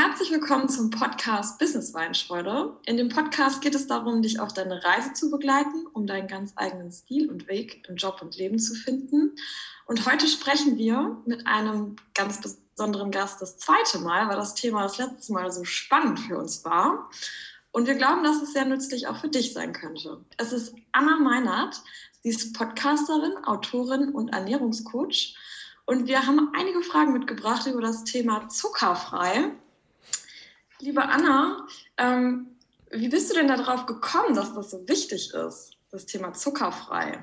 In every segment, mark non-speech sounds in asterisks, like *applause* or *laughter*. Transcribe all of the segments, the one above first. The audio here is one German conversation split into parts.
Herzlich willkommen zum Podcast Business Weinschreude. In dem Podcast geht es darum, dich auf deine Reise zu begleiten, um deinen ganz eigenen Stil und Weg im Job und Leben zu finden. Und heute sprechen wir mit einem ganz besonderen Gast das zweite Mal, weil das Thema das letzte Mal so spannend für uns war. Und wir glauben, dass es sehr nützlich auch für dich sein könnte. Es ist Anna Meinert. Sie ist Podcasterin, Autorin und Ernährungscoach. Und wir haben einige Fragen mitgebracht über das Thema zuckerfrei. Liebe Anna, ähm, wie bist du denn darauf gekommen, dass das so wichtig ist, das Thema zuckerfrei?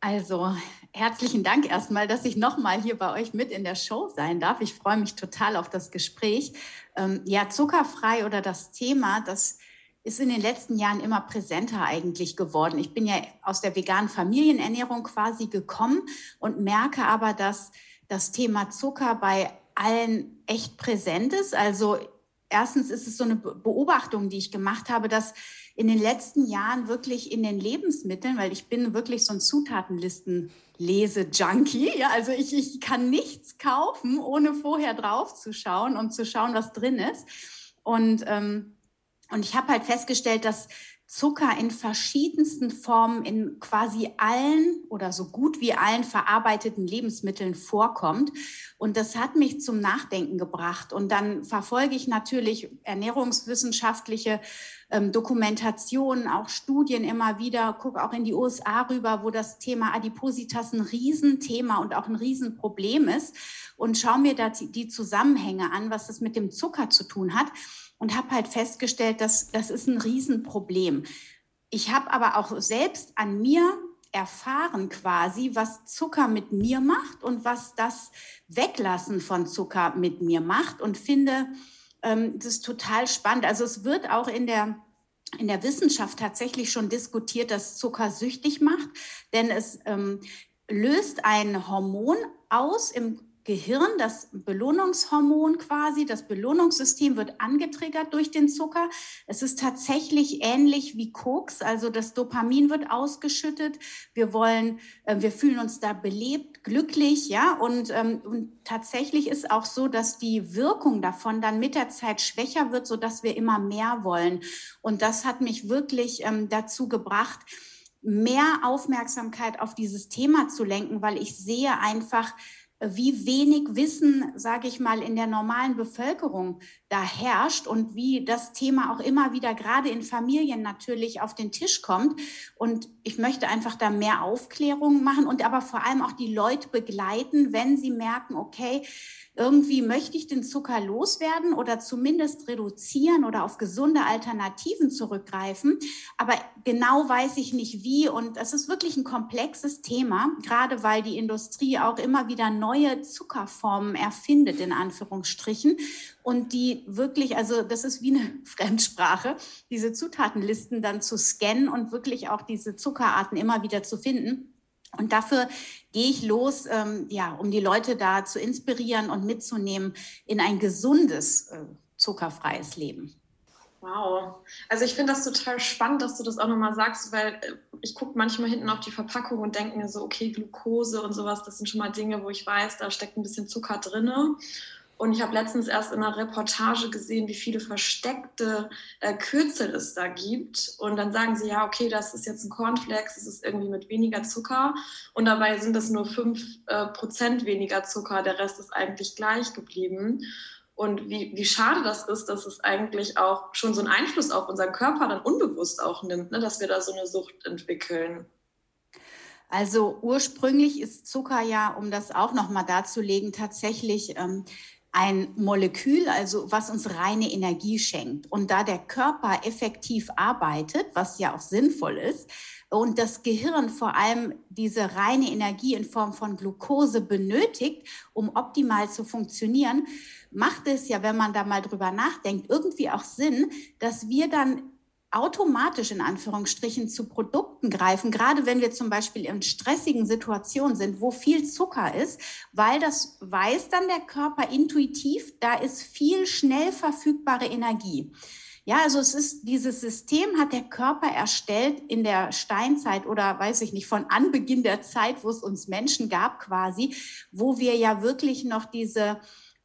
Also herzlichen Dank erstmal, dass ich nochmal hier bei euch mit in der Show sein darf. Ich freue mich total auf das Gespräch. Ähm, ja, zuckerfrei oder das Thema, das ist in den letzten Jahren immer präsenter eigentlich geworden. Ich bin ja aus der veganen Familienernährung quasi gekommen und merke aber, dass das Thema Zucker bei allen echt präsent ist. Also erstens ist es so eine Beobachtung, die ich gemacht habe, dass in den letzten Jahren wirklich in den Lebensmitteln, weil ich bin wirklich so ein Zutatenlisten-Lese-Junkie, ja, also ich, ich kann nichts kaufen, ohne vorher drauf zu schauen und zu schauen, was drin ist. Und, ähm, und ich habe halt festgestellt, dass Zucker in verschiedensten Formen in quasi allen oder so gut wie allen verarbeiteten Lebensmitteln vorkommt. Und das hat mich zum Nachdenken gebracht. Und dann verfolge ich natürlich ernährungswissenschaftliche ähm, Dokumentationen, auch Studien immer wieder, gucke auch in die USA rüber, wo das Thema Adipositas ein Riesenthema und auch ein Riesenproblem ist und schaue mir da die Zusammenhänge an, was das mit dem Zucker zu tun hat und habe halt festgestellt, dass das ist ein Riesenproblem. Ich habe aber auch selbst an mir erfahren quasi, was Zucker mit mir macht und was das Weglassen von Zucker mit mir macht und finde ähm, das total spannend. Also es wird auch in der in der Wissenschaft tatsächlich schon diskutiert, dass Zucker süchtig macht, denn es ähm, löst ein Hormon aus im Gehirn, das Belohnungshormon quasi, das Belohnungssystem wird angetriggert durch den Zucker. Es ist tatsächlich ähnlich wie Koks, also das Dopamin wird ausgeschüttet. Wir wollen, äh, wir fühlen uns da belebt, glücklich, ja, und, ähm, und tatsächlich ist auch so, dass die Wirkung davon dann mit der Zeit schwächer wird, so dass wir immer mehr wollen. Und das hat mich wirklich ähm, dazu gebracht, mehr Aufmerksamkeit auf dieses Thema zu lenken, weil ich sehe einfach, wie wenig Wissen, sage ich mal, in der normalen Bevölkerung da herrscht und wie das Thema auch immer wieder gerade in Familien natürlich auf den Tisch kommt. Und ich möchte einfach da mehr Aufklärung machen und aber vor allem auch die Leute begleiten, wenn sie merken, okay, irgendwie möchte ich den Zucker loswerden oder zumindest reduzieren oder auf gesunde Alternativen zurückgreifen. Aber genau weiß ich nicht wie. Und es ist wirklich ein komplexes Thema, gerade weil die Industrie auch immer wieder neue Zuckerformen erfindet, in Anführungsstrichen. Und die wirklich, also das ist wie eine *laughs* Fremdsprache, diese Zutatenlisten dann zu scannen und wirklich auch diese Zuckerarten immer wieder zu finden. Und dafür gehe ich los, ähm, ja, um die Leute da zu inspirieren und mitzunehmen in ein gesundes, äh, zuckerfreies Leben. Wow. Also ich finde das total spannend, dass du das auch nochmal sagst, weil äh, ich gucke manchmal hinten auf die Verpackung und denke mir so, okay, Glucose und sowas, das sind schon mal Dinge, wo ich weiß, da steckt ein bisschen Zucker drin. Und ich habe letztens erst in einer Reportage gesehen, wie viele versteckte äh, Kürzel es da gibt. Und dann sagen sie, ja, okay, das ist jetzt ein Cornflakes, das ist irgendwie mit weniger Zucker. Und dabei sind es nur 5% äh, weniger Zucker, der Rest ist eigentlich gleich geblieben. Und wie, wie schade das ist, dass es eigentlich auch schon so einen Einfluss auf unseren Körper dann unbewusst auch nimmt, ne? dass wir da so eine Sucht entwickeln. Also ursprünglich ist Zucker ja, um das auch nochmal darzulegen, tatsächlich ähm, ein Molekül, also was uns reine Energie schenkt. Und da der Körper effektiv arbeitet, was ja auch sinnvoll ist, und das Gehirn vor allem diese reine Energie in Form von Glucose benötigt, um optimal zu funktionieren, macht es ja, wenn man da mal drüber nachdenkt, irgendwie auch Sinn, dass wir dann automatisch in Anführungsstrichen zu Produkten greifen, gerade wenn wir zum Beispiel in stressigen Situationen sind, wo viel Zucker ist, weil das weiß dann der Körper intuitiv, da ist viel schnell verfügbare Energie. Ja, also es ist, dieses System hat der Körper erstellt in der Steinzeit oder weiß ich nicht, von Anbeginn der Zeit, wo es uns Menschen gab quasi, wo wir ja wirklich noch diese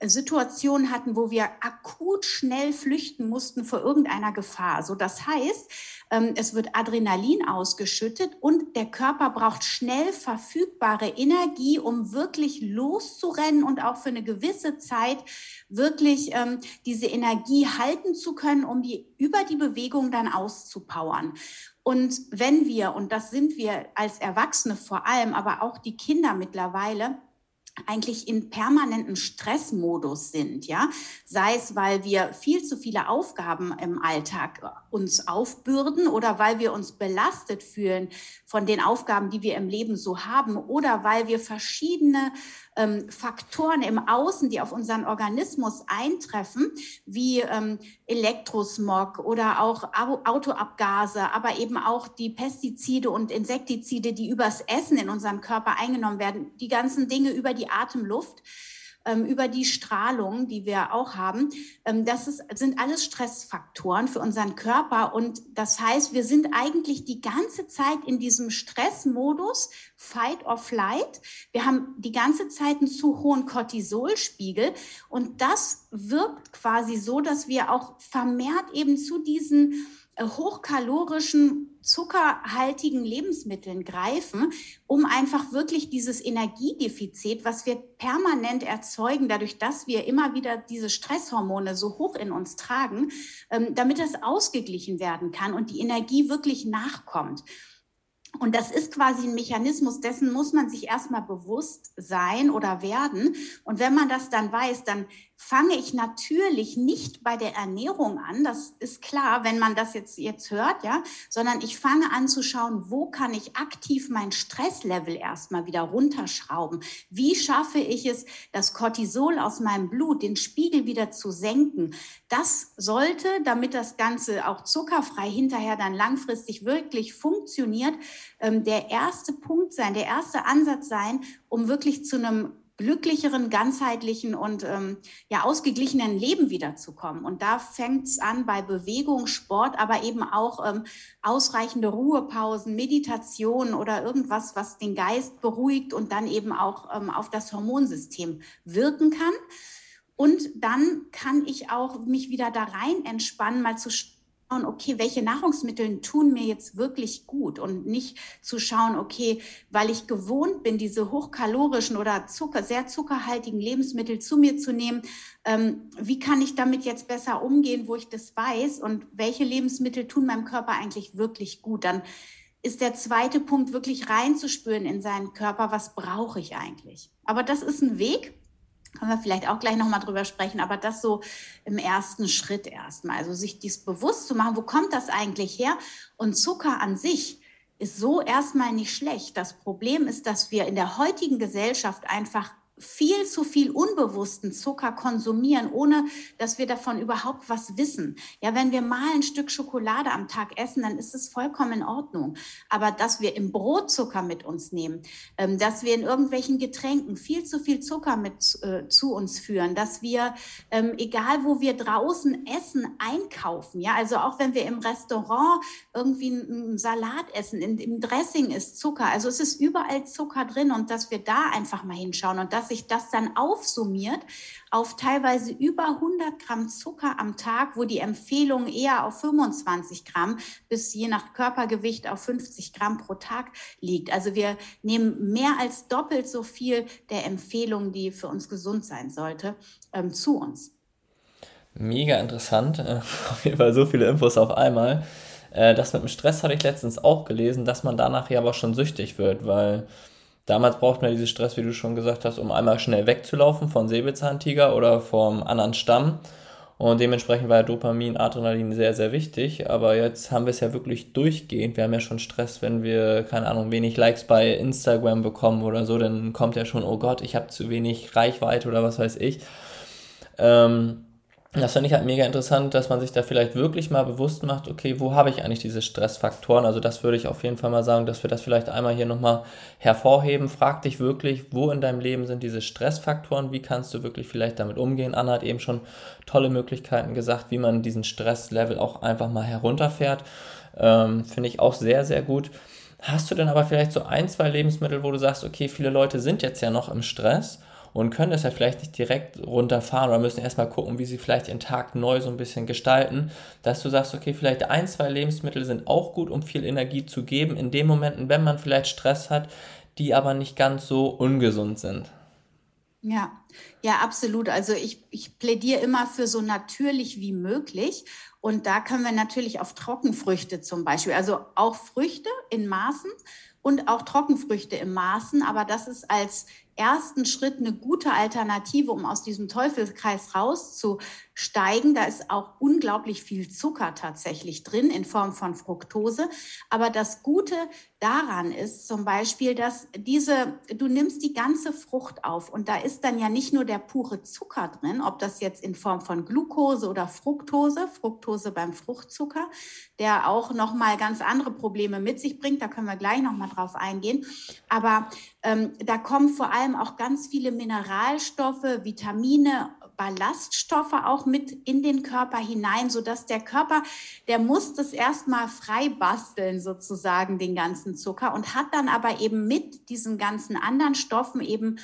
Situationen hatten, wo wir akut schnell flüchten mussten vor irgendeiner Gefahr. So, das heißt, ähm, es wird Adrenalin ausgeschüttet und der Körper braucht schnell verfügbare Energie, um wirklich loszurennen und auch für eine gewisse Zeit wirklich ähm, diese Energie halten zu können, um die über die Bewegung dann auszupowern. Und wenn wir, und das sind wir als Erwachsene vor allem, aber auch die Kinder mittlerweile, eigentlich in permanenten Stressmodus sind, ja, sei es, weil wir viel zu viele Aufgaben im Alltag uns aufbürden oder weil wir uns belastet fühlen von den Aufgaben, die wir im Leben so haben oder weil wir verschiedene ähm, Faktoren im Außen, die auf unseren Organismus eintreffen, wie ähm, Elektrosmog oder auch Autoabgase, aber eben auch die Pestizide und Insektizide, die übers Essen in unserem Körper eingenommen werden, die ganzen Dinge über die Atemluft über die Strahlung, die wir auch haben. Ähm, das ist, sind alles Stressfaktoren für unseren Körper. Und das heißt, wir sind eigentlich die ganze Zeit in diesem Stressmodus, Fight or Flight. Wir haben die ganze Zeit einen zu hohen Cortisolspiegel. Und das wirkt quasi so, dass wir auch vermehrt eben zu diesen hochkalorischen, zuckerhaltigen Lebensmitteln greifen, um einfach wirklich dieses Energiedefizit, was wir permanent erzeugen, dadurch, dass wir immer wieder diese Stresshormone so hoch in uns tragen, ähm, damit das ausgeglichen werden kann und die Energie wirklich nachkommt. Und das ist quasi ein Mechanismus, dessen muss man sich erstmal bewusst sein oder werden. Und wenn man das dann weiß, dann fange ich natürlich nicht bei der Ernährung an, das ist klar, wenn man das jetzt, jetzt hört, ja, sondern ich fange an zu schauen, wo kann ich aktiv mein Stresslevel erstmal wieder runterschrauben? Wie schaffe ich es, das Cortisol aus meinem Blut, den Spiegel wieder zu senken? Das sollte, damit das Ganze auch zuckerfrei hinterher dann langfristig wirklich funktioniert, ähm, der erste Punkt sein, der erste Ansatz sein, um wirklich zu einem glücklicheren, ganzheitlichen und ähm, ja ausgeglichenen Leben wiederzukommen. Und da fängt es an bei Bewegung, Sport, aber eben auch ähm, ausreichende Ruhepausen, Meditation oder irgendwas, was den Geist beruhigt und dann eben auch ähm, auf das Hormonsystem wirken kann. Und dann kann ich auch mich wieder da rein entspannen, mal zu schauen, okay, welche Nahrungsmittel tun mir jetzt wirklich gut? Und nicht zu schauen, okay, weil ich gewohnt bin, diese hochkalorischen oder Zucker, sehr zuckerhaltigen Lebensmittel zu mir zu nehmen, ähm, wie kann ich damit jetzt besser umgehen, wo ich das weiß? Und welche Lebensmittel tun meinem Körper eigentlich wirklich gut, dann ist der zweite Punkt wirklich reinzuspüren in seinen Körper, was brauche ich eigentlich. Aber das ist ein Weg, können wir vielleicht auch gleich nochmal drüber sprechen, aber das so im ersten Schritt erstmal. Also sich dies bewusst zu machen, wo kommt das eigentlich her? Und Zucker an sich ist so erstmal nicht schlecht. Das Problem ist, dass wir in der heutigen Gesellschaft einfach viel zu viel unbewussten Zucker konsumieren, ohne dass wir davon überhaupt was wissen. Ja, wenn wir mal ein Stück Schokolade am Tag essen, dann ist es vollkommen in Ordnung. Aber dass wir im Brot Zucker mit uns nehmen, ähm, dass wir in irgendwelchen Getränken viel zu viel Zucker mit äh, zu uns führen, dass wir, ähm, egal wo wir draußen essen, einkaufen, ja, also auch wenn wir im Restaurant irgendwie einen Salat essen, in, im Dressing ist Zucker, also es ist überall Zucker drin und dass wir da einfach mal hinschauen und das dass sich das dann aufsummiert auf teilweise über 100 Gramm Zucker am Tag, wo die Empfehlung eher auf 25 Gramm bis je nach Körpergewicht auf 50 Gramm pro Tag liegt. Also wir nehmen mehr als doppelt so viel der Empfehlung, die für uns gesund sein sollte, ähm, zu uns. Mega interessant. Äh, *laughs* auf jeden Fall so viele Infos auf einmal. Äh, das mit dem Stress hatte ich letztens auch gelesen, dass man danach ja aber schon süchtig wird, weil Damals braucht man diesen Stress, wie du schon gesagt hast, um einmal schnell wegzulaufen von Säbelzahntiger oder vom anderen Stamm. Und dementsprechend war ja Dopamin, Adrenalin sehr, sehr wichtig. Aber jetzt haben wir es ja wirklich durchgehend. Wir haben ja schon Stress, wenn wir, keine Ahnung, wenig Likes bei Instagram bekommen oder so. Dann kommt ja schon, oh Gott, ich habe zu wenig Reichweite oder was weiß ich. Ähm, das finde ich halt mega interessant, dass man sich da vielleicht wirklich mal bewusst macht, okay, wo habe ich eigentlich diese Stressfaktoren? Also das würde ich auf jeden Fall mal sagen, dass wir das vielleicht einmal hier nochmal hervorheben. Frag dich wirklich, wo in deinem Leben sind diese Stressfaktoren? Wie kannst du wirklich vielleicht damit umgehen? Anna hat eben schon tolle Möglichkeiten gesagt, wie man diesen Stresslevel auch einfach mal herunterfährt. Ähm, finde ich auch sehr, sehr gut. Hast du denn aber vielleicht so ein, zwei Lebensmittel, wo du sagst, okay, viele Leute sind jetzt ja noch im Stress und können das ja vielleicht nicht direkt runterfahren oder müssen erstmal gucken, wie sie vielleicht ihren Tag neu so ein bisschen gestalten, dass du sagst, okay, vielleicht ein, zwei Lebensmittel sind auch gut, um viel Energie zu geben, in den Momenten, wenn man vielleicht Stress hat, die aber nicht ganz so ungesund sind. Ja, ja, absolut. Also ich, ich plädiere immer für so natürlich wie möglich. Und da können wir natürlich auf Trockenfrüchte zum Beispiel, also auch Früchte in Maßen und auch Trockenfrüchte im Maßen. Aber das ist als ersten Schritt eine gute Alternative, um aus diesem Teufelskreis rauszusteigen. Da ist auch unglaublich viel Zucker tatsächlich drin in Form von Fructose. Aber das Gute daran ist zum Beispiel, dass diese, du nimmst die ganze Frucht auf und da ist dann ja nicht nur der pure Zucker drin, ob das jetzt in Form von Glucose oder Fructose, Fructose beim Fruchtzucker, der auch nochmal ganz andere Probleme mit sich bringt. Da können wir gleich nochmal drauf eingehen. Aber ähm, da kommen vor allem auch ganz viele Mineralstoffe, Vitamine, Ballaststoffe auch mit in den Körper hinein, sodass der Körper, der muss das erstmal frei basteln, sozusagen, den ganzen Zucker und hat dann aber eben mit diesen ganzen anderen Stoffen eben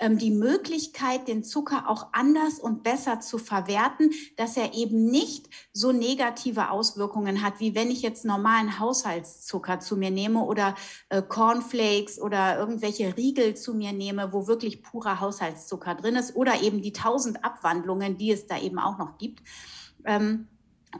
die Möglichkeit, den Zucker auch anders und besser zu verwerten, dass er eben nicht so negative Auswirkungen hat, wie wenn ich jetzt normalen Haushaltszucker zu mir nehme oder äh, Cornflakes oder irgendwelche Riegel zu mir nehme, wo wirklich purer Haushaltszucker drin ist oder eben die tausend Abwandlungen, die es da eben auch noch gibt. Ähm,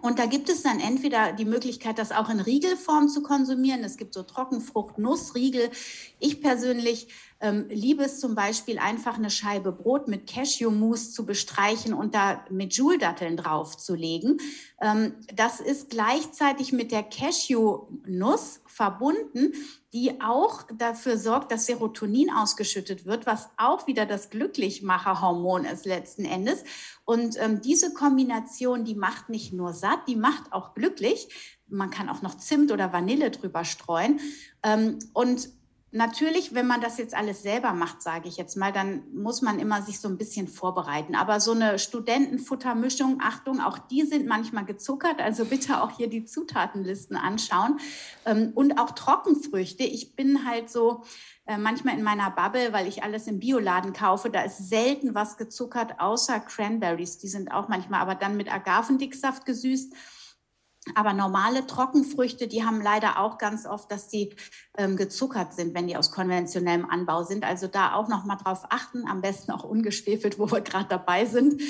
und da gibt es dann entweder die Möglichkeit, das auch in Riegelform zu konsumieren. Es gibt so Trockenfrucht, Nussriegel. Ich persönlich ähm, liebe es zum Beispiel einfach eine Scheibe Brot mit Cashewmus zu bestreichen und da mit Joule-Datteln draufzulegen. Ähm, das ist gleichzeitig mit der Cashew-Nuss verbunden, die auch dafür sorgt, dass Serotonin ausgeschüttet wird, was auch wieder das Glücklichmacherhormon ist letzten Endes. Und ähm, diese Kombination, die macht nicht nur satt, die macht auch glücklich. Man kann auch noch Zimt oder Vanille drüber streuen. Ähm, und Natürlich, wenn man das jetzt alles selber macht, sage ich jetzt mal, dann muss man immer sich so ein bisschen vorbereiten. Aber so eine Studentenfuttermischung, Achtung, auch die sind manchmal gezuckert. Also bitte auch hier die Zutatenlisten anschauen. Ähm, und auch Trockenfrüchte. Ich bin halt so äh, manchmal in meiner Bubble, weil ich alles im Bioladen kaufe. Da ist selten was gezuckert, außer Cranberries. Die sind auch manchmal aber dann mit Agavendicksaft gesüßt. Aber normale Trockenfrüchte, die haben leider auch ganz oft, dass die ähm, gezuckert sind, wenn die aus konventionellem Anbau sind. Also da auch noch mal drauf achten, am besten auch ungeschwefelt, wo wir gerade dabei sind.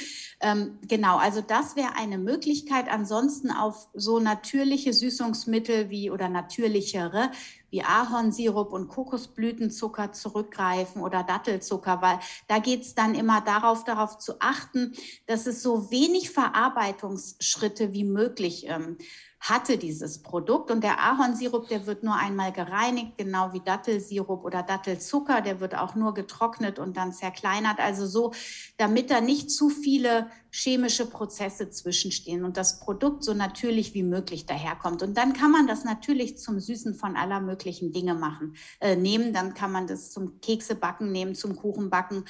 Ähm, genau, also das wäre eine Möglichkeit. Ansonsten auf so natürliche Süßungsmittel wie oder natürlichere wie Ahornsirup und Kokosblütenzucker zurückgreifen oder Dattelzucker, weil da geht es dann immer darauf, darauf zu achten, dass es so wenig Verarbeitungsschritte wie möglich ähm, hatte dieses Produkt. Und der Ahornsirup, der wird nur einmal gereinigt, genau wie Dattelsirup oder Dattelzucker. Der wird auch nur getrocknet und dann zerkleinert. Also so, damit da nicht zu viele chemische Prozesse zwischenstehen und das Produkt so natürlich wie möglich daherkommt. Und dann kann man das natürlich zum Süßen von aller möglichen Dinge machen, äh, nehmen. Dann kann man das zum Keksebacken nehmen, zum Kuchenbacken.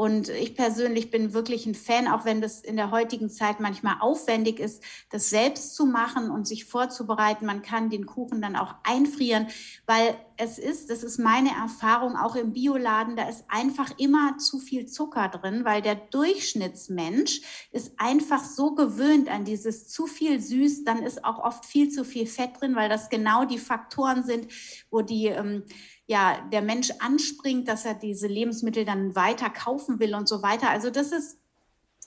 Und ich persönlich bin wirklich ein Fan, auch wenn das in der heutigen Zeit manchmal aufwendig ist, das selbst zu machen und sich vorzubereiten. Man kann den Kuchen dann auch einfrieren, weil es ist, das ist meine Erfahrung auch im Bioladen, da ist einfach immer zu viel Zucker drin, weil der Durchschnittsmensch ist einfach so gewöhnt an dieses zu viel süß, dann ist auch oft viel zu viel Fett drin, weil das genau die Faktoren sind, wo die ähm, ja, der Mensch anspringt, dass er diese Lebensmittel dann weiter kaufen will und so weiter. Also das ist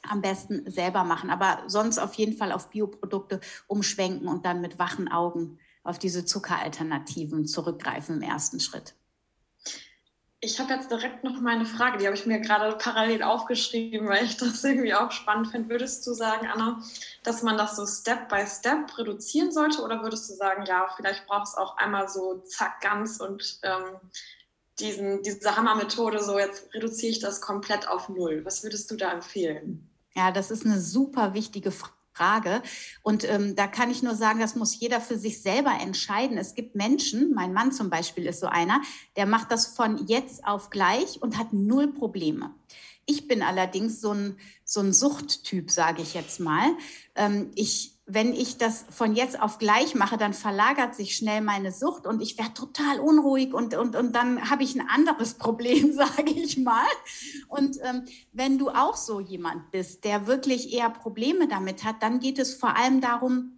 am besten selber machen, aber sonst auf jeden Fall auf Bioprodukte umschwenken und dann mit wachen Augen auf diese Zuckeralternativen zurückgreifen im ersten Schritt. Ich habe jetzt direkt noch meine Frage, die habe ich mir gerade parallel aufgeschrieben, weil ich das irgendwie auch spannend finde. Würdest du sagen, Anna, dass man das so Step by Step reduzieren sollte oder würdest du sagen, ja, vielleicht braucht es auch einmal so zack ganz und ähm, diesen, diese Hammermethode, so jetzt reduziere ich das komplett auf Null. Was würdest du da empfehlen? Ja, das ist eine super wichtige Frage. Frage. Und ähm, da kann ich nur sagen, das muss jeder für sich selber entscheiden. Es gibt Menschen, mein Mann zum Beispiel ist so einer, der macht das von jetzt auf gleich und hat null Probleme. Ich bin allerdings so ein, so ein Suchttyp, sage ich jetzt mal. Ähm, ich wenn ich das von jetzt auf gleich mache, dann verlagert sich schnell meine Sucht und ich werde total unruhig und, und, und dann habe ich ein anderes *laughs* Problem, sage ich mal. Und ähm, wenn du auch so jemand bist, der wirklich eher Probleme damit hat, dann geht es vor allem darum,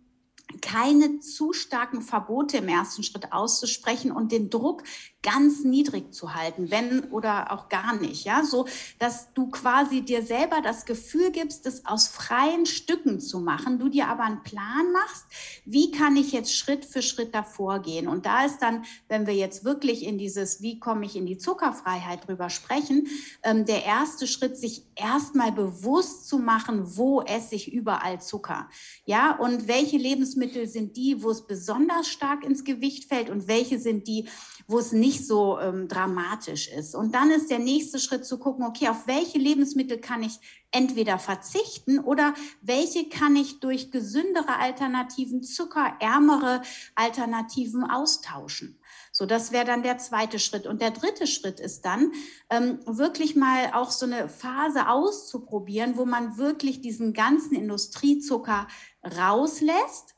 keine zu starken Verbote im ersten Schritt auszusprechen und den Druck ganz niedrig zu halten, wenn oder auch gar nicht, ja, so dass du quasi dir selber das Gefühl gibst, das aus freien Stücken zu machen, du dir aber einen Plan machst, wie kann ich jetzt Schritt für Schritt davor gehen und da ist dann, wenn wir jetzt wirklich in dieses, wie komme ich in die Zuckerfreiheit drüber sprechen, ähm, der erste Schritt, sich erstmal bewusst zu machen, wo esse ich überall Zucker, ja, und welche Lebensmittel sind die, wo es besonders stark ins Gewicht fällt und welche sind die, wo es nicht so ähm, dramatisch ist. Und dann ist der nächste Schritt zu gucken, okay, auf welche Lebensmittel kann ich entweder verzichten oder welche kann ich durch gesündere Alternativen, zuckerärmere Alternativen austauschen. So, das wäre dann der zweite Schritt. Und der dritte Schritt ist dann, ähm, wirklich mal auch so eine Phase auszuprobieren, wo man wirklich diesen ganzen Industriezucker rauslässt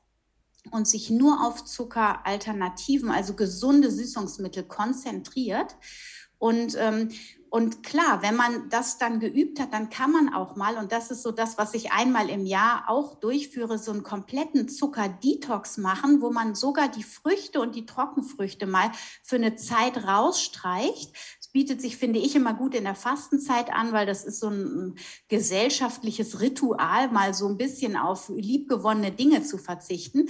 und sich nur auf Zuckeralternativen, also gesunde Süßungsmittel konzentriert. Und, ähm, und klar, wenn man das dann geübt hat, dann kann man auch mal, und das ist so das, was ich einmal im Jahr auch durchführe, so einen kompletten Zuckerdetox machen, wo man sogar die Früchte und die Trockenfrüchte mal für eine Zeit rausstreicht. Es bietet sich, finde ich, immer gut in der Fastenzeit an, weil das ist so ein gesellschaftliches Ritual, mal so ein bisschen auf liebgewonnene Dinge zu verzichten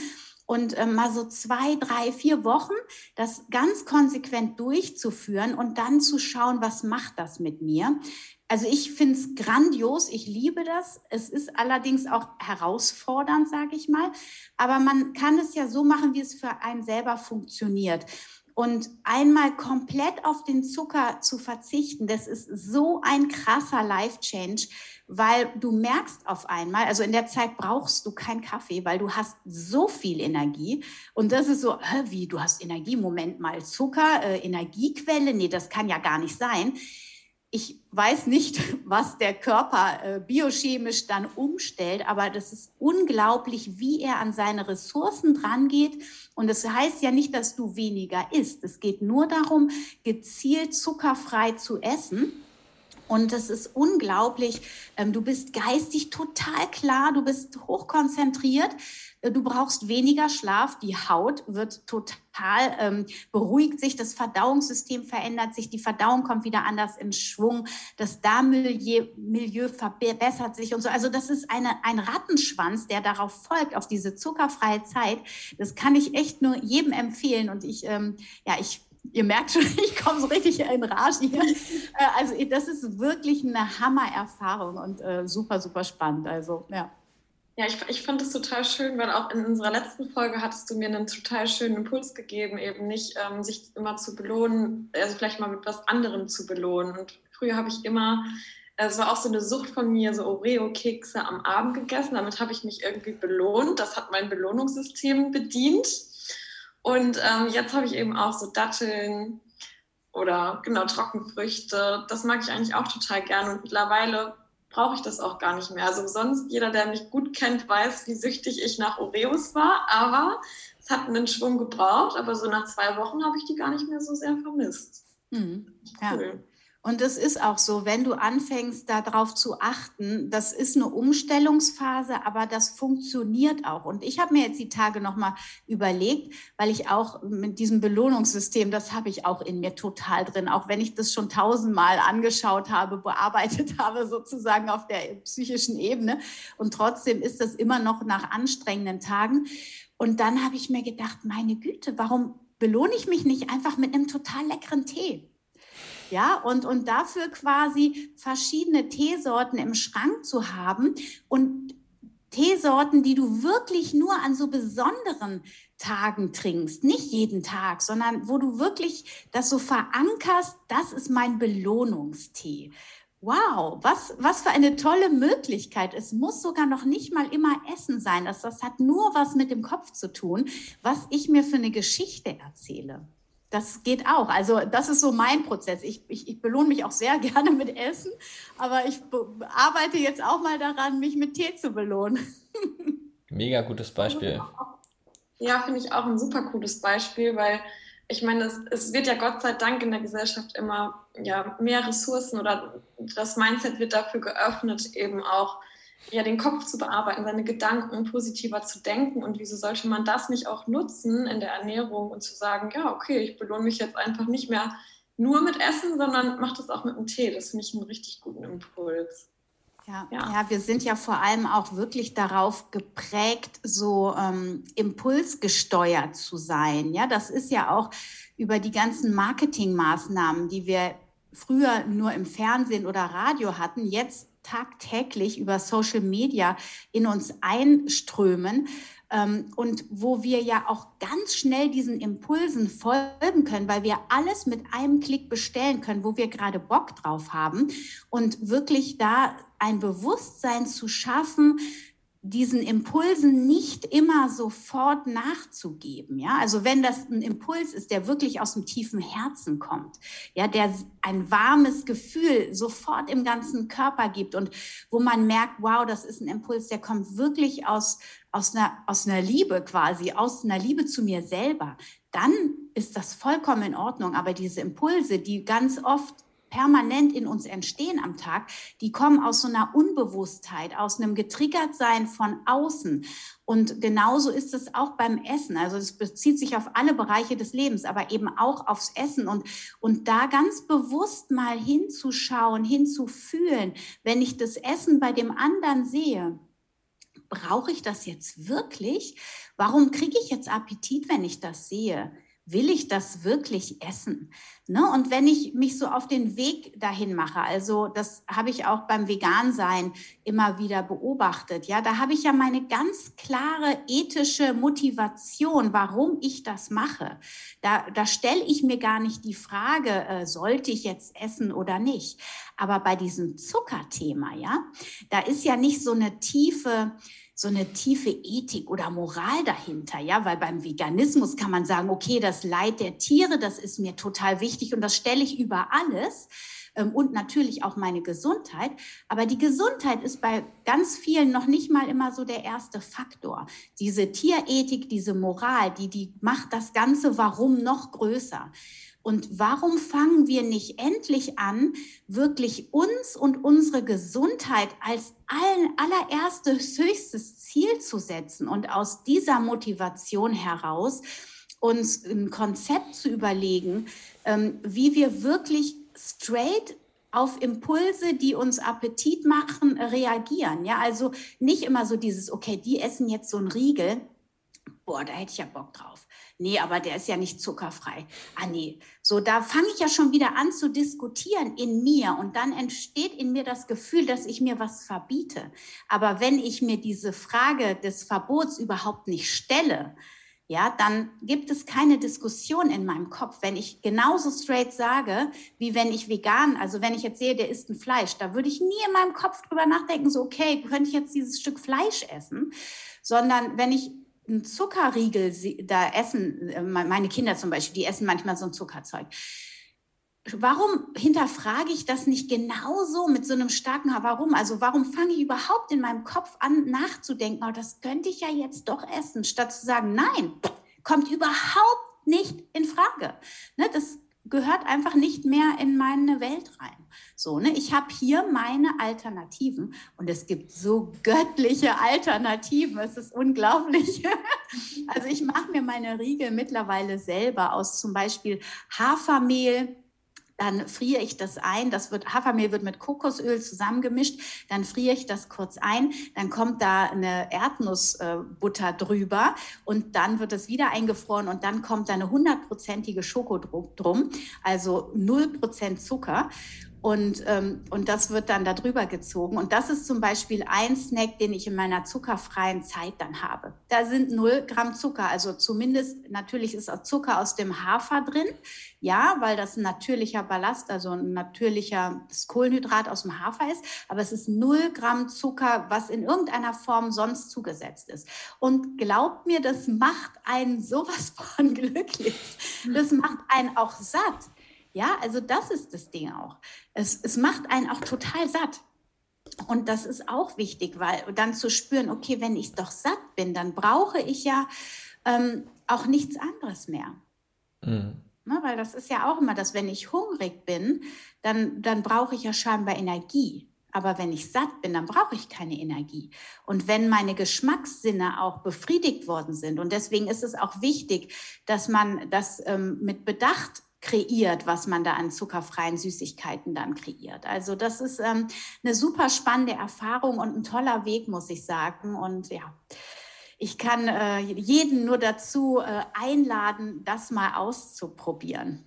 und äh, mal so zwei, drei, vier Wochen das ganz konsequent durchzuführen und dann zu schauen, was macht das mit mir. Also ich finde es grandios, ich liebe das. Es ist allerdings auch herausfordernd, sage ich mal. Aber man kann es ja so machen, wie es für einen selber funktioniert. Und einmal komplett auf den Zucker zu verzichten, das ist so ein krasser Life-Change weil du merkst auf einmal, also in der Zeit brauchst du keinen Kaffee, weil du hast so viel Energie. Und das ist so, wie, du hast Energie, Moment mal, Zucker, äh, Energiequelle, nee, das kann ja gar nicht sein. Ich weiß nicht, *laughs* was der Körper äh, biochemisch dann umstellt, aber das ist unglaublich, wie er an seine Ressourcen drangeht. Und das heißt ja nicht, dass du weniger isst. Es geht nur darum, gezielt zuckerfrei zu essen und das ist unglaublich. Ähm, du bist geistig total klar, du bist hochkonzentriert, äh, du brauchst weniger Schlaf, die Haut wird total ähm, beruhigt sich, das Verdauungssystem verändert sich, die Verdauung kommt wieder anders in Schwung, das Darmmilieu Milieu verbessert sich und so. Also das ist eine, ein Rattenschwanz, der darauf folgt, auf diese zuckerfreie Zeit. Das kann ich echt nur jedem empfehlen und ich, ähm, ja, ich Ihr merkt schon, *laughs* ich komme so richtig in Rage hier. *laughs* Äh, also das ist wirklich eine Hammer-Erfahrung und äh, super, super spannend. Also ja. Ja, ich, ich fand es total schön, weil auch in unserer letzten Folge hattest du mir einen total schönen Impuls gegeben, eben nicht ähm, sich immer zu belohnen, also vielleicht mal mit was anderem zu belohnen. Und früher habe ich immer, es war auch so eine Sucht von mir, so Oreo-Kekse am Abend gegessen. Damit habe ich mich irgendwie belohnt. Das hat mein Belohnungssystem bedient. Und ähm, jetzt habe ich eben auch so Datteln oder genau Trockenfrüchte. Das mag ich eigentlich auch total gern und mittlerweile brauche ich das auch gar nicht mehr. Also sonst, jeder, der mich gut kennt, weiß, wie süchtig ich nach Oreos war, aber es hat einen Schwung gebraucht, aber so nach zwei Wochen habe ich die gar nicht mehr so sehr vermisst. Mhm. Cool. Und es ist auch so, wenn du anfängst, darauf zu achten, das ist eine Umstellungsphase, aber das funktioniert auch. Und ich habe mir jetzt die Tage nochmal überlegt, weil ich auch mit diesem Belohnungssystem, das habe ich auch in mir total drin, auch wenn ich das schon tausendmal angeschaut habe, bearbeitet *laughs* habe, sozusagen auf der psychischen Ebene. Und trotzdem ist das immer noch nach anstrengenden Tagen. Und dann habe ich mir gedacht, meine Güte, warum belohne ich mich nicht einfach mit einem total leckeren Tee? Ja, und, und dafür quasi verschiedene Teesorten im Schrank zu haben und Teesorten, die du wirklich nur an so besonderen Tagen trinkst, nicht jeden Tag, sondern wo du wirklich das so verankerst, das ist mein Belohnungstee. Wow, was, was für eine tolle Möglichkeit. Es muss sogar noch nicht mal immer Essen sein. Das, das hat nur was mit dem Kopf zu tun, was ich mir für eine Geschichte erzähle. Das geht auch. Also das ist so mein Prozess. Ich, ich, ich belohne mich auch sehr *laughs* gerne mit Essen, aber ich arbeite jetzt auch mal daran, mich mit Tee zu belohnen. *laughs* Mega gutes Beispiel. Ja, finde ich auch ein super cooles Beispiel, weil ich meine, es, es, wird ja Gott sei Dank in der Gesellschaft immer ja, mehr Ressourcen oder das Mindset wird dafür geöffnet, eben auch ja, den Kopf zu bearbeiten, seine Gedanken positiver zu denken. Und wieso sollte man das nicht auch nutzen in der Ernährung und zu sagen, ja, okay, ich belohne mich jetzt einfach nicht mehr nur mit Essen, sondern mache das auch mit dem Tee. Das finde ich einen richtig guten Impuls. Ja, ja, ja. wir sind ja vor allem auch wirklich darauf geprägt, so ähm, impulsgesteuert zu sein. Ja, das ist ja auch über die ganzen Marketingmaßnahmen, die wir früher nur im Fernsehen oder Radio hatten, jetzt tagtäglich über Social Media in uns einströmen ähm, und wo wir ja auch ganz schnell diesen Impulsen folgen können, weil wir alles mit einem Klick bestellen können, wo wir gerade Bock drauf haben und wirklich da ein Bewusstsein zu schaffen, diesen Impulsen nicht immer sofort nachzugeben. Ja, also wenn das ein Impuls ist, der wirklich aus dem tiefen Herzen kommt, ja, der ein warmes Gefühl sofort im ganzen Körper gibt und wo man merkt, wow, das ist ein Impuls, der kommt wirklich aus, aus einer, aus einer Liebe quasi, aus einer Liebe zu mir selber, dann ist das vollkommen in Ordnung. Aber diese Impulse, die ganz oft permanent in uns entstehen am Tag, die kommen aus so einer Unbewusstheit, aus einem Getriggertsein von außen. Und genauso ist es auch beim Essen. Also es bezieht sich auf alle Bereiche des Lebens, aber eben auch aufs Essen und, und da ganz bewusst mal hinzuschauen, hinzufühlen, wenn ich das Essen bei dem anderen sehe. Brauche ich das jetzt wirklich? Warum kriege ich jetzt Appetit, wenn ich das sehe? Will ich das wirklich essen? Ne? Und wenn ich mich so auf den Weg dahin mache, also das habe ich auch beim Vegansein immer wieder beobachtet, ja, da habe ich ja meine ganz klare ethische Motivation, warum ich das mache. Da, da stelle ich mir gar nicht die Frage, äh, sollte ich jetzt essen oder nicht. Aber bei diesem Zuckerthema, ja, da ist ja nicht so eine tiefe, so eine tiefe Ethik oder Moral dahinter, ja, weil beim Veganismus kann man sagen, okay, das Leid der Tiere, das ist mir total wichtig und das stelle ich über alles ähm, und natürlich auch meine Gesundheit. Aber die Gesundheit ist bei ganz vielen noch nicht mal immer so der erste Faktor. Diese Tierethik, diese Moral, die, die macht das Ganze Warum noch größer. Und warum fangen wir nicht endlich an, wirklich uns und unsere Gesundheit als allen allererstes höchstes Ziel zu setzen und aus dieser Motivation heraus uns ein Konzept zu überlegen, ähm, wie wir wirklich straight auf Impulse, die uns Appetit machen, reagieren. Ja, also nicht immer so dieses, okay, die essen jetzt so ein Riegel. Boah, da hätte ich ja Bock drauf nee, aber der ist ja nicht zuckerfrei. Ah, nee. So, da fange ich ja schon wieder an zu diskutieren in mir und dann entsteht in mir das Gefühl, dass ich mir was verbiete. Aber wenn ich mir diese Frage des Verbots überhaupt nicht stelle, ja, dann gibt es keine Diskussion in meinem Kopf. Wenn ich genauso straight sage, wie wenn ich vegan, also wenn ich jetzt sehe, der isst ein Fleisch, da würde ich nie in meinem Kopf drüber nachdenken, so, okay, könnte ich jetzt dieses Stück Fleisch essen? Sondern wenn ich einen Zuckerriegel da essen, äh, meine Kinder zum Beispiel, die essen manchmal so ein Zuckerzeug. Warum hinterfrage ich das nicht genauso mit so einem starken Warum? Also warum fange ich überhaupt in meinem Kopf an nachzudenken, oh, das könnte ich ja jetzt doch essen, statt zu sagen, nein, kommt überhaupt nicht in Frage. Ne, das gehört einfach nicht mehr in meine Welt rein. So, ne? Ich habe hier meine Alternativen und es gibt so göttliche Alternativen. Es ist unglaublich. *laughs* Also ich mache mir meine Riegel mittlerweile selber aus zum Beispiel Hafermehl, dann friere ich das ein. Das wird, Hafermehl wird mit Kokosöl zusammengemischt. Dann friere ich das kurz ein. Dann kommt da eine Erdnussbutter drüber und dann wird es wieder eingefroren und dann kommt da eine hundertprozentige Schoko drum, also null Prozent Zucker. Und, ähm, und das wird dann darüber gezogen. Und das ist zum Beispiel ein Snack, den ich in meiner zuckerfreien Zeit dann habe. Da sind 0 Gramm Zucker, also zumindest natürlich ist auch Zucker aus dem Hafer drin. Ja, weil das ein natürlicher Ballast, also ein natürlicher Kohlenhydrat aus dem Hafer ist. Aber es ist 0 Gramm Zucker, was in irgendeiner Form sonst zugesetzt ist. Und glaubt mir, das macht einen sowas *laughs* von glücklich. Das macht einen auch satt. Ja, also das ist das Ding auch. Es, es macht einen auch total satt. Und das ist auch wichtig, weil dann zu spüren, okay, wenn ich doch satt bin, dann brauche ich ja ähm, auch nichts anderes mehr. Mhm. Ne, weil das ist ja auch immer das, wenn ich hungrig bin, dann, dann brauche ich ja scheinbar Energie. Aber wenn ich satt bin, dann brauche ich keine Energie. Und wenn meine Geschmackssinne auch befriedigt worden sind, und deswegen ist es auch wichtig, dass man das ähm, mit Bedacht kreiert, was man da an zuckerfreien Süßigkeiten dann kreiert. Also das ist ähm, eine super spannende Erfahrung und ein toller Weg, muss ich sagen. Und ja, ich kann äh, jeden nur dazu äh, einladen, das mal auszuprobieren.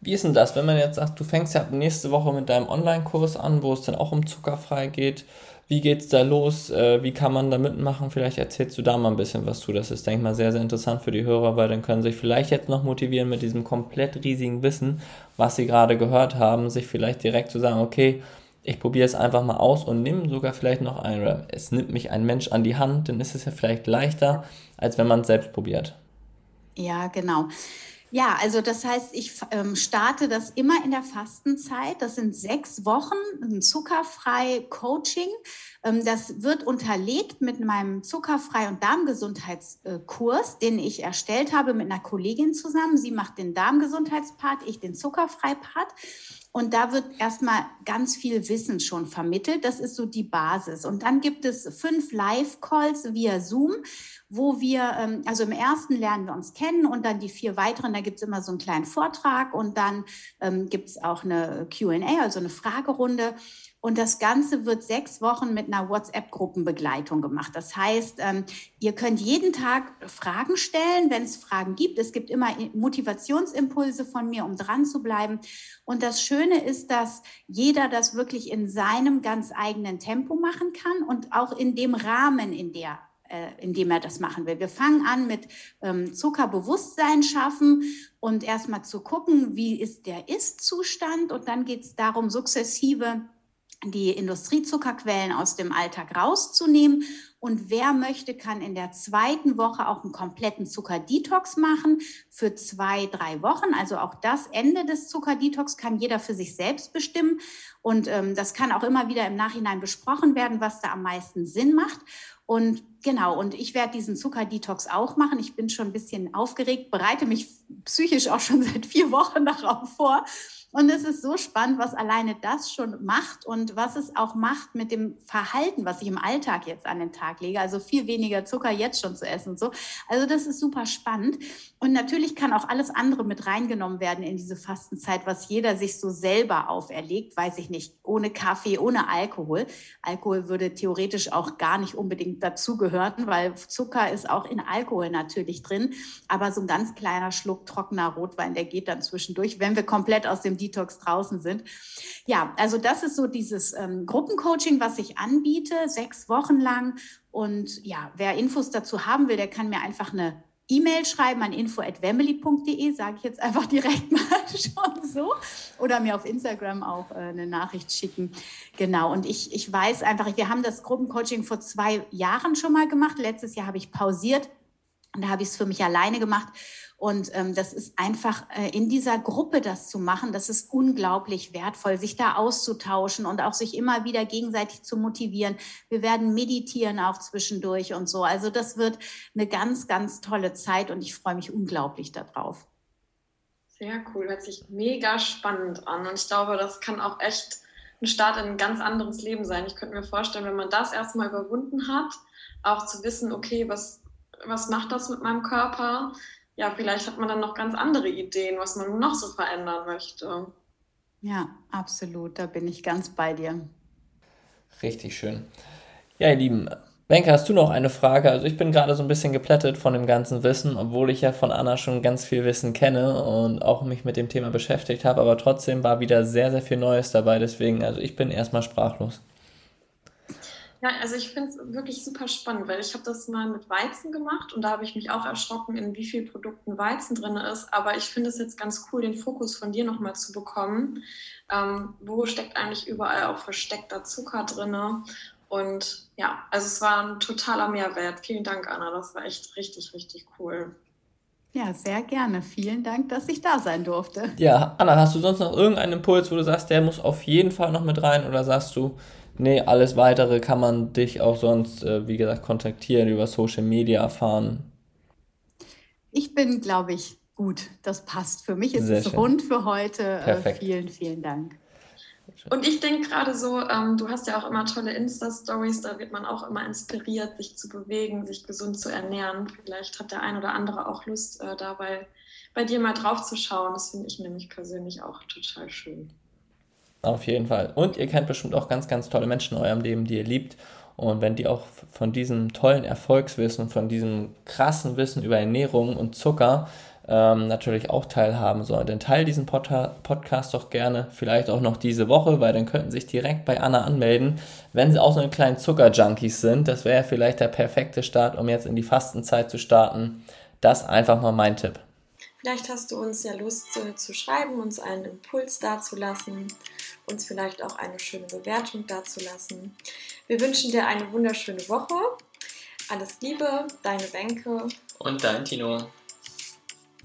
Wie ist denn das, wenn man jetzt sagt, du fängst ja nächste Woche mit deinem Online-Kurs an, wo es dann auch um zuckerfrei geht? Wie geht es da los? Äh, wie kann man da mitmachen? Vielleicht erzählst du da mal ein bisschen was zu. Das ist, denke ich mal, sehr, sehr interessant für die Hörer, weil dann können sie sich vielleicht jetzt noch motivieren mit diesem komplett riesigen Wissen, was sie gerade gehört haben, sich vielleicht direkt zu sagen, okay, ich probiere es einfach mal aus und nehme sogar vielleicht noch ein, oder es nimmt mich ein Mensch an die Hand, dann ist es ja vielleicht leichter, als wenn man es selbst probiert. Ja, genau. Ja, also das heißt, ich ähm, starte das immer in der Fastenzeit. Das sind sechs Wochen, ein zuckerfrei Coaching. Ähm, das wird unterlegt mit meinem zuckerfrei und Darmgesundheitskurs, den ich erstellt habe mit einer Kollegin zusammen. Sie macht den Darmgesundheitspart, ich den zuckerfrei Part. Und da wird erstmal ganz viel Wissen schon vermittelt. Das ist so die Basis. Und dann gibt es fünf Live-Calls via Zoom, wo wir, ähm, also im ersten lernen wir uns kennen und dann die vier weiteren, da gibt es immer so einen kleinen Vortrag und dann ähm, gibt es auch eine QA, also eine Fragerunde. Und das Ganze wird sechs Wochen mit einer WhatsApp-Gruppenbegleitung gemacht. Das heißt, ähm, ihr könnt jeden Tag Fragen stellen, wenn es Fragen gibt. Es gibt immer Motivationsimpulse von mir, um dran zu bleiben. Und das Schöne ist, dass jeder das wirklich in seinem ganz eigenen Tempo machen kann und auch in dem Rahmen, in der äh, in dem er das machen will. Wir fangen an mit ähm, Zuckerbewusstsein schaffen und erstmal zu gucken, wie ist der Ist-Zustand und dann geht es darum, sukzessive die Industriezuckerquellen aus dem Alltag rauszunehmen. Und wer möchte, kann in der zweiten Woche auch einen kompletten Zuckerdetox machen für zwei, drei Wochen. Also auch das Ende des Zuckerdetox kann jeder für sich selbst bestimmen. Und ähm, das kann auch immer wieder im Nachhinein besprochen werden, was da am meisten Sinn macht. Und genau, und ich werde diesen Zuckerdetox auch machen. Ich bin schon ein bisschen aufgeregt, bereite mich psychisch auch schon *laughs* seit vier Wochen darauf vor. Und es ist so spannend, was alleine das schon macht und was es auch macht mit dem Verhalten, was ich im Alltag jetzt an den Tag lege. Also viel weniger Zucker jetzt schon zu essen und so. Also das ist super spannend. Und natürlich kann auch alles andere mit reingenommen werden in diese Fastenzeit, was jeder sich so selber auferlegt. Weiß ich nicht, ohne Kaffee, ohne Alkohol. Alkohol würde theoretisch auch gar nicht unbedingt dazugehören, weil Zucker ist auch in Alkohol natürlich drin. Aber so ein ganz kleiner Schluck trockener Rotwein, der geht dann zwischendurch, wenn wir komplett aus dem Detox draußen sind. Ja, also das ist so dieses ähm, Gruppencoaching, was ich anbiete, sechs Wochen lang. Und ja, wer Infos dazu haben will, der kann mir einfach eine E-Mail schreiben an info.wemily.de, sage ich jetzt einfach direkt *laughs* mal schon so. Oder mir auf Instagram auch äh, eine Nachricht schicken. Genau, und ich, ich weiß einfach, wir haben das Gruppencoaching vor zwei Jahren schon mal gemacht. Letztes Jahr habe ich pausiert und da habe ich es für mich alleine gemacht. Und ähm, das ist einfach äh, in dieser Gruppe das zu machen, das ist unglaublich wertvoll, sich da auszutauschen und auch sich immer wieder gegenseitig zu motivieren. Wir werden meditieren auch zwischendurch und so. Also das wird eine ganz, ganz tolle Zeit und ich freue mich unglaublich darauf. Sehr cool, hört sich mega spannend an. Und ich glaube, das kann auch echt ein Start in ein ganz anderes Leben sein. Ich könnte mir vorstellen, wenn man das erstmal überwunden hat, auch zu wissen, okay, was, was macht das mit meinem Körper? Ja, vielleicht hat man dann noch ganz andere Ideen, was man noch so verändern möchte. Ja, absolut, da bin ich ganz bei dir. Richtig schön. Ja, ihr Lieben, Benke, hast du noch eine Frage? Also ich bin gerade so ein bisschen geplättet von dem ganzen Wissen, obwohl ich ja von Anna schon ganz viel Wissen kenne und auch mich mit dem Thema beschäftigt habe, aber trotzdem war wieder sehr, sehr viel Neues dabei. Deswegen, also ich bin erstmal sprachlos. Ja, also ich finde es wirklich super spannend, weil ich habe das mal mit Weizen gemacht und da habe ich mich auch erschrocken, in wie vielen Produkten Weizen drin ist. Aber ich finde es jetzt ganz cool, den Fokus von dir nochmal zu bekommen. Ähm, wo steckt eigentlich überall auch versteckter Zucker drin? Und ja, also es war ein totaler Mehrwert. Vielen Dank, Anna. Das war echt richtig, richtig cool. Ja, sehr gerne. Vielen Dank, dass ich da sein durfte. Ja, Anna, hast du sonst noch irgendeinen Impuls, wo du sagst, der muss auf jeden Fall noch mit rein? Oder sagst du, nee, alles weitere kann man dich auch sonst, äh, wie gesagt, kontaktieren, über Social Media erfahren? Ich bin, glaube ich, gut. Das passt. Für mich ist Sehr es schön. rund für heute. Äh, Perfekt. vielen, vielen Dank. Und ich denke gerade so, ähm, du hast ja auch immer tolle Insta-Stories, da wird man auch immer inspiriert, sich zu bewegen, sich gesund zu ernähren. Vielleicht hat der ein oder andere auch Lust, äh, dabei bei dir mal drauf zu schauen. Das finde ich nämlich persönlich auch total schön. Auf jeden Fall. Und ihr kennt bestimmt auch ganz, ganz tolle Menschen in eurem Leben, die ihr liebt. Und wenn die auch von diesem tollen Erfolgswissen, von diesem krassen Wissen über Ernährung und Zucker ähm, natürlich auch teilhaben sollen. Denn teil diesen Pod Podcast doch gerne, vielleicht auch noch diese Woche, weil dann könnten sich direkt bei Anna anmelden, wenn sie auch so eine kleinen Zuckerjunkies sind. Das wäre vielleicht der perfekte Start, um jetzt in die Fastenzeit zu starten. Das einfach mal mein Tipp. Vielleicht hast du uns ja Lust zu, zu schreiben, uns einen Impuls dazulassen, uns vielleicht auch eine schöne Bewertung dazulassen. Wir wünschen dir eine wunderschöne Woche. Alles Liebe, deine Bänke. Und dein Tino.